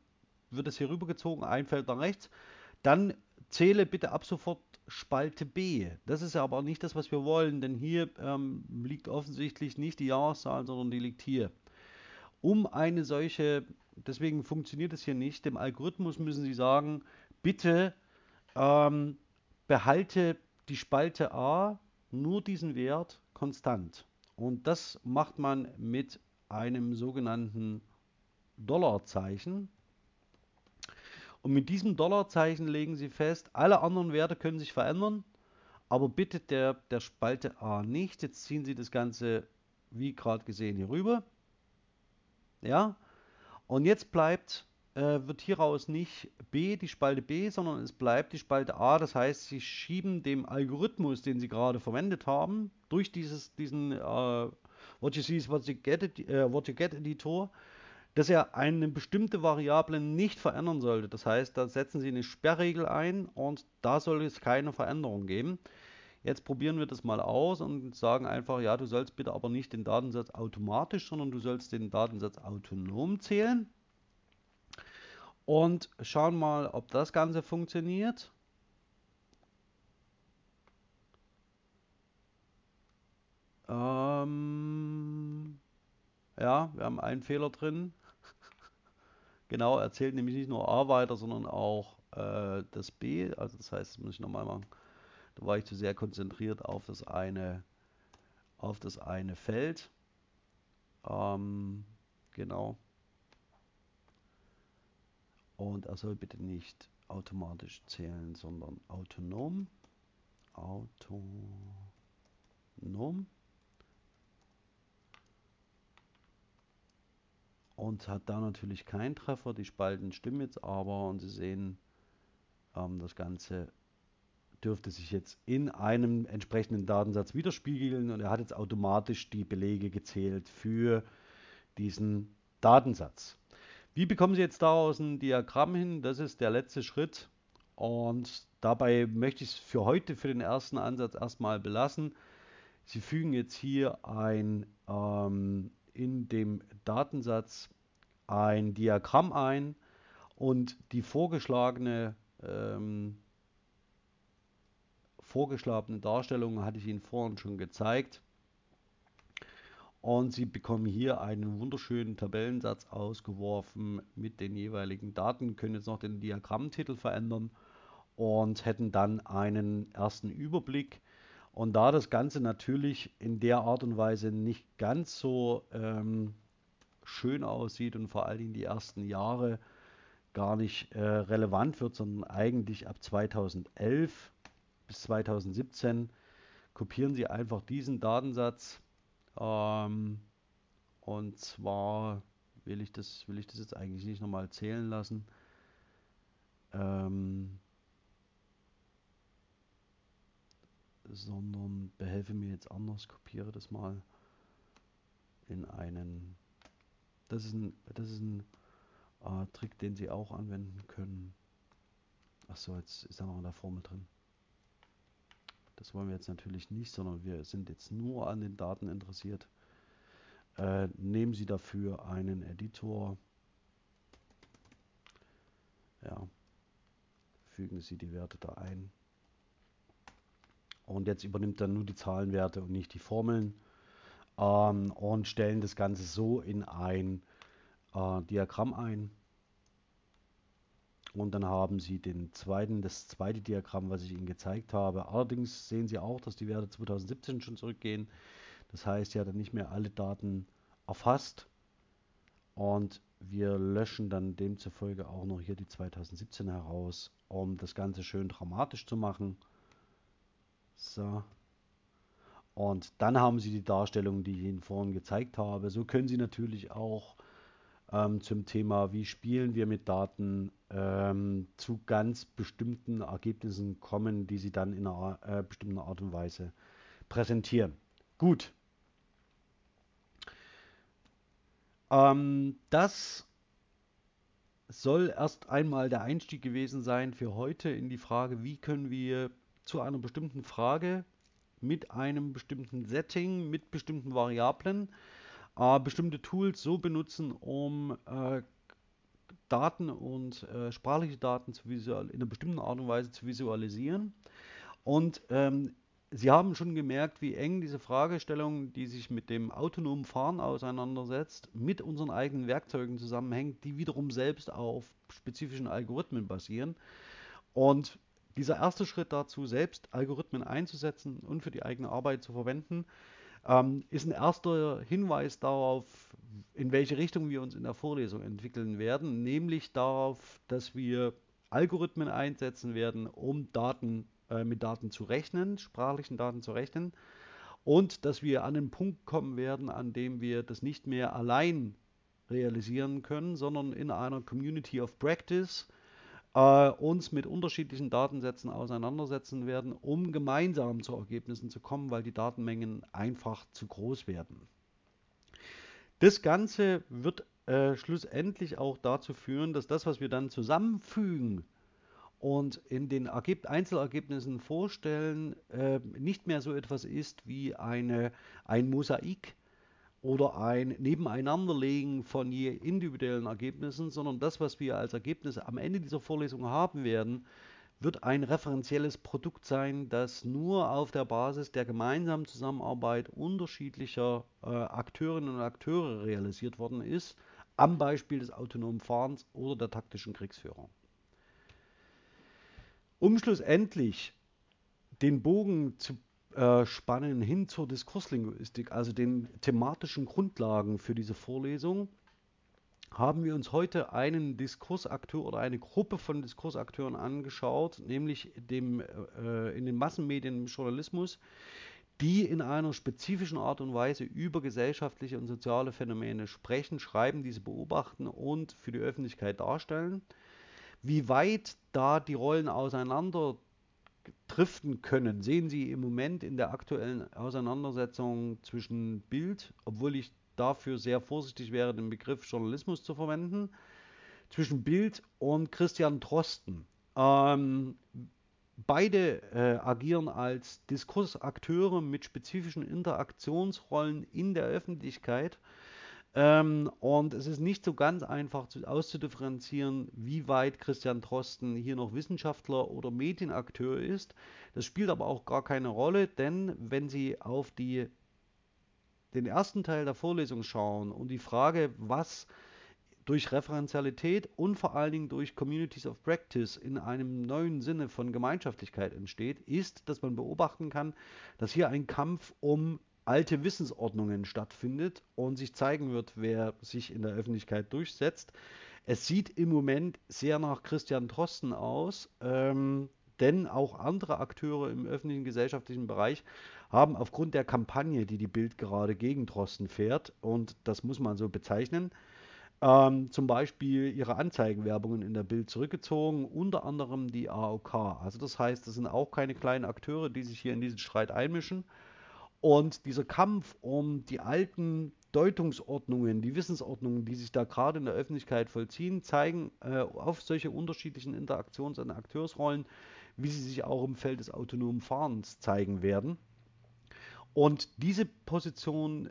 wird es hier rübergezogen, ein Feld nach rechts. Dann zähle bitte ab sofort Spalte B. Das ist ja aber nicht das, was wir wollen, denn hier ähm, liegt offensichtlich nicht die Jahreszahl, sondern die liegt hier. Um eine solche, deswegen funktioniert es hier nicht, dem Algorithmus müssen Sie sagen, bitte ähm, behalte die Spalte A nur diesen Wert konstant. Und das macht man mit einem sogenannten Dollarzeichen. Und mit diesem Dollarzeichen legen Sie fest, alle anderen Werte können sich verändern, aber bitte der, der Spalte A nicht. Jetzt ziehen Sie das Ganze, wie gerade gesehen, hier rüber. Ja, und jetzt bleibt, äh, wird hieraus nicht B, die Spalte B, sondern es bleibt die Spalte A. Das heißt, Sie schieben dem Algorithmus, den Sie gerade verwendet haben, durch dieses, diesen äh, What you see is what you get, äh, what you get Editor, dass er eine bestimmte Variable nicht verändern sollte. Das heißt, da setzen Sie eine Sperrregel ein und da soll es keine Veränderung geben. Jetzt probieren wir das mal aus und sagen einfach, ja, du sollst bitte aber nicht den Datensatz automatisch, sondern du sollst den Datensatz autonom zählen. Und schauen mal, ob das Ganze funktioniert. Ähm, ja, wir haben einen Fehler drin. genau, er zählt nämlich nicht nur A weiter, sondern auch äh, das B. Also das heißt, das muss ich nochmal machen. Da war ich zu sehr konzentriert auf das eine, auf das eine Feld. Ähm, genau. Und er soll bitte nicht automatisch zählen, sondern autonom. Autonom. und hat da natürlich keinen Treffer. Die Spalten stimmen jetzt aber und Sie sehen, ähm, das Ganze dürfte sich jetzt in einem entsprechenden Datensatz widerspiegeln und er hat jetzt automatisch die Belege gezählt für diesen Datensatz. Wie bekommen Sie jetzt daraus ein Diagramm hin? Das ist der letzte Schritt und dabei möchte ich es für heute, für den ersten Ansatz erstmal belassen. Sie fügen jetzt hier ein ähm, in dem Datensatz ein Diagramm ein und die vorgeschlagene, ähm, vorgeschlagene Darstellung hatte ich Ihnen vorhin schon gezeigt. Und Sie bekommen hier einen wunderschönen Tabellensatz ausgeworfen mit den jeweiligen Daten, können jetzt noch den Diagrammtitel verändern und hätten dann einen ersten Überblick und da das Ganze natürlich in der Art und Weise nicht ganz so ähm, schön aussieht und vor allen Dingen die ersten Jahre gar nicht äh, relevant wird, sondern eigentlich ab 2011 bis 2017 kopieren Sie einfach diesen Datensatz ähm, und zwar will ich das will ich das jetzt eigentlich nicht nochmal zählen lassen. Ähm, sondern behelfe mir jetzt anders, kopiere das mal in einen. Das ist ein, das ist ein äh, Trick, den Sie auch anwenden können. Achso, jetzt ist er noch in der Formel drin. Das wollen wir jetzt natürlich nicht, sondern wir sind jetzt nur an den Daten interessiert. Äh, nehmen Sie dafür einen Editor. Ja, fügen Sie die Werte da ein. Und jetzt übernimmt er nur die Zahlenwerte und nicht die Formeln ähm, und stellen das Ganze so in ein äh, Diagramm ein. Und dann haben Sie den zweiten, das zweite Diagramm, was ich Ihnen gezeigt habe. Allerdings sehen Sie auch, dass die Werte 2017 schon zurückgehen. Das heißt, ja dann nicht mehr alle Daten erfasst. Und wir löschen dann demzufolge auch noch hier die 2017 heraus, um das Ganze schön dramatisch zu machen. So. Und dann haben Sie die Darstellung, die ich Ihnen vorhin gezeigt habe. So können Sie natürlich auch ähm, zum Thema, wie spielen wir mit Daten, ähm, zu ganz bestimmten Ergebnissen kommen, die Sie dann in einer äh, bestimmten Art und Weise präsentieren. Gut. Ähm, das soll erst einmal der Einstieg gewesen sein für heute in die Frage, wie können wir zu einer bestimmten Frage mit einem bestimmten Setting, mit bestimmten Variablen äh, bestimmte Tools so benutzen, um äh, Daten und äh, sprachliche Daten in einer bestimmten Art und Weise zu visualisieren. Und ähm, Sie haben schon gemerkt, wie eng diese Fragestellung, die sich mit dem autonomen Fahren auseinandersetzt, mit unseren eigenen Werkzeugen zusammenhängt, die wiederum selbst auf spezifischen Algorithmen basieren. Und dieser erste Schritt dazu, selbst Algorithmen einzusetzen und für die eigene Arbeit zu verwenden, ähm, ist ein erster Hinweis darauf, in welche Richtung wir uns in der Vorlesung entwickeln werden, nämlich darauf, dass wir Algorithmen einsetzen werden, um Daten äh, mit Daten zu rechnen, sprachlichen Daten zu rechnen und dass wir an den Punkt kommen werden, an dem wir das nicht mehr allein realisieren können, sondern in einer Community of Practice äh, uns mit unterschiedlichen Datensätzen auseinandersetzen werden, um gemeinsam zu Ergebnissen zu kommen, weil die Datenmengen einfach zu groß werden. Das Ganze wird äh, schlussendlich auch dazu führen, dass das, was wir dann zusammenfügen und in den Ergeb Einzelergebnissen vorstellen, äh, nicht mehr so etwas ist wie eine, ein Mosaik, oder ein Nebeneinanderlegen von je individuellen Ergebnissen, sondern das, was wir als Ergebnis am Ende dieser Vorlesung haben werden, wird ein referenzielles Produkt sein, das nur auf der Basis der gemeinsamen Zusammenarbeit unterschiedlicher äh, Akteurinnen und Akteure realisiert worden ist, am Beispiel des autonomen Fahrens oder der taktischen Kriegsführung. Um schlussendlich den Bogen zu äh, spannen hin zur Diskurslinguistik, also den thematischen Grundlagen für diese Vorlesung, haben wir uns heute einen Diskursakteur oder eine Gruppe von Diskursakteuren angeschaut, nämlich dem, äh, in den Massenmedien im Journalismus, die in einer spezifischen Art und Weise über gesellschaftliche und soziale Phänomene sprechen, schreiben, diese beobachten und für die Öffentlichkeit darstellen. Wie weit da die Rollen auseinander driften können, sehen Sie im Moment in der aktuellen Auseinandersetzung zwischen Bild, obwohl ich dafür sehr vorsichtig wäre, den Begriff Journalismus zu verwenden, zwischen Bild und Christian Drosten. Ähm, beide äh, agieren als Diskursakteure mit spezifischen Interaktionsrollen in der Öffentlichkeit ähm, und es ist nicht so ganz einfach zu, auszudifferenzieren, wie weit Christian Drosten hier noch Wissenschaftler oder Medienakteur ist. Das spielt aber auch gar keine Rolle, denn wenn Sie auf die, den ersten Teil der Vorlesung schauen und die Frage, was durch Referenzialität und vor allen Dingen durch Communities of Practice in einem neuen Sinne von Gemeinschaftlichkeit entsteht, ist, dass man beobachten kann, dass hier ein Kampf um alte Wissensordnungen stattfindet und sich zeigen wird, wer sich in der Öffentlichkeit durchsetzt. Es sieht im Moment sehr nach Christian Drosten aus, ähm, denn auch andere Akteure im öffentlichen gesellschaftlichen Bereich haben aufgrund der Kampagne, die die Bild gerade gegen Drosten fährt, und das muss man so bezeichnen, ähm, zum Beispiel ihre Anzeigenwerbungen in der Bild zurückgezogen, unter anderem die AOK. Also das heißt, das sind auch keine kleinen Akteure, die sich hier in diesen Streit einmischen. Und dieser Kampf um die alten Deutungsordnungen, die Wissensordnungen, die sich da gerade in der Öffentlichkeit vollziehen, zeigen äh, auf solche unterschiedlichen Interaktions- und Akteursrollen, wie sie sich auch im Feld des autonomen Fahrens zeigen werden. Und diese Positionen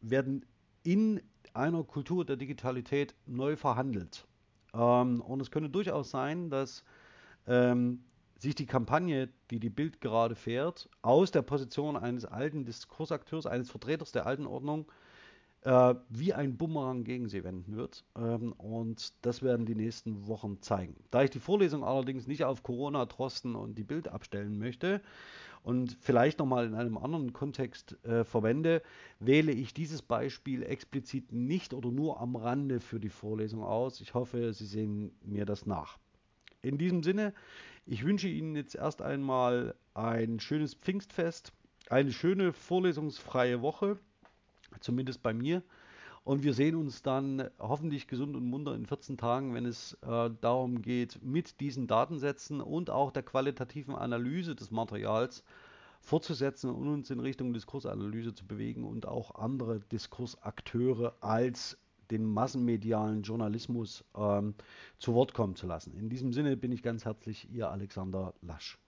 werden in einer Kultur der Digitalität neu verhandelt. Ähm, und es könnte durchaus sein, dass ähm, sich die Kampagne, die die Bild gerade fährt, aus der Position eines alten Diskursakteurs, eines Vertreters der alten Ordnung, äh, wie ein Bumerang gegen sie wenden wird. Ähm, und das werden die nächsten Wochen zeigen. Da ich die Vorlesung allerdings nicht auf Corona, Trosten und die Bild abstellen möchte und vielleicht nochmal in einem anderen Kontext äh, verwende, wähle ich dieses Beispiel explizit nicht oder nur am Rande für die Vorlesung aus. Ich hoffe, Sie sehen mir das nach. In diesem Sinne, ich wünsche Ihnen jetzt erst einmal ein schönes Pfingstfest, eine schöne vorlesungsfreie Woche zumindest bei mir. Und wir sehen uns dann hoffentlich gesund und munter in 14 Tagen, wenn es äh, darum geht, mit diesen Datensätzen und auch der qualitativen Analyse des Materials fortzusetzen und uns in Richtung Diskursanalyse zu bewegen und auch andere Diskursakteure als den massenmedialen Journalismus ähm, zu Wort kommen zu lassen. In diesem Sinne bin ich ganz herzlich Ihr Alexander Lasch.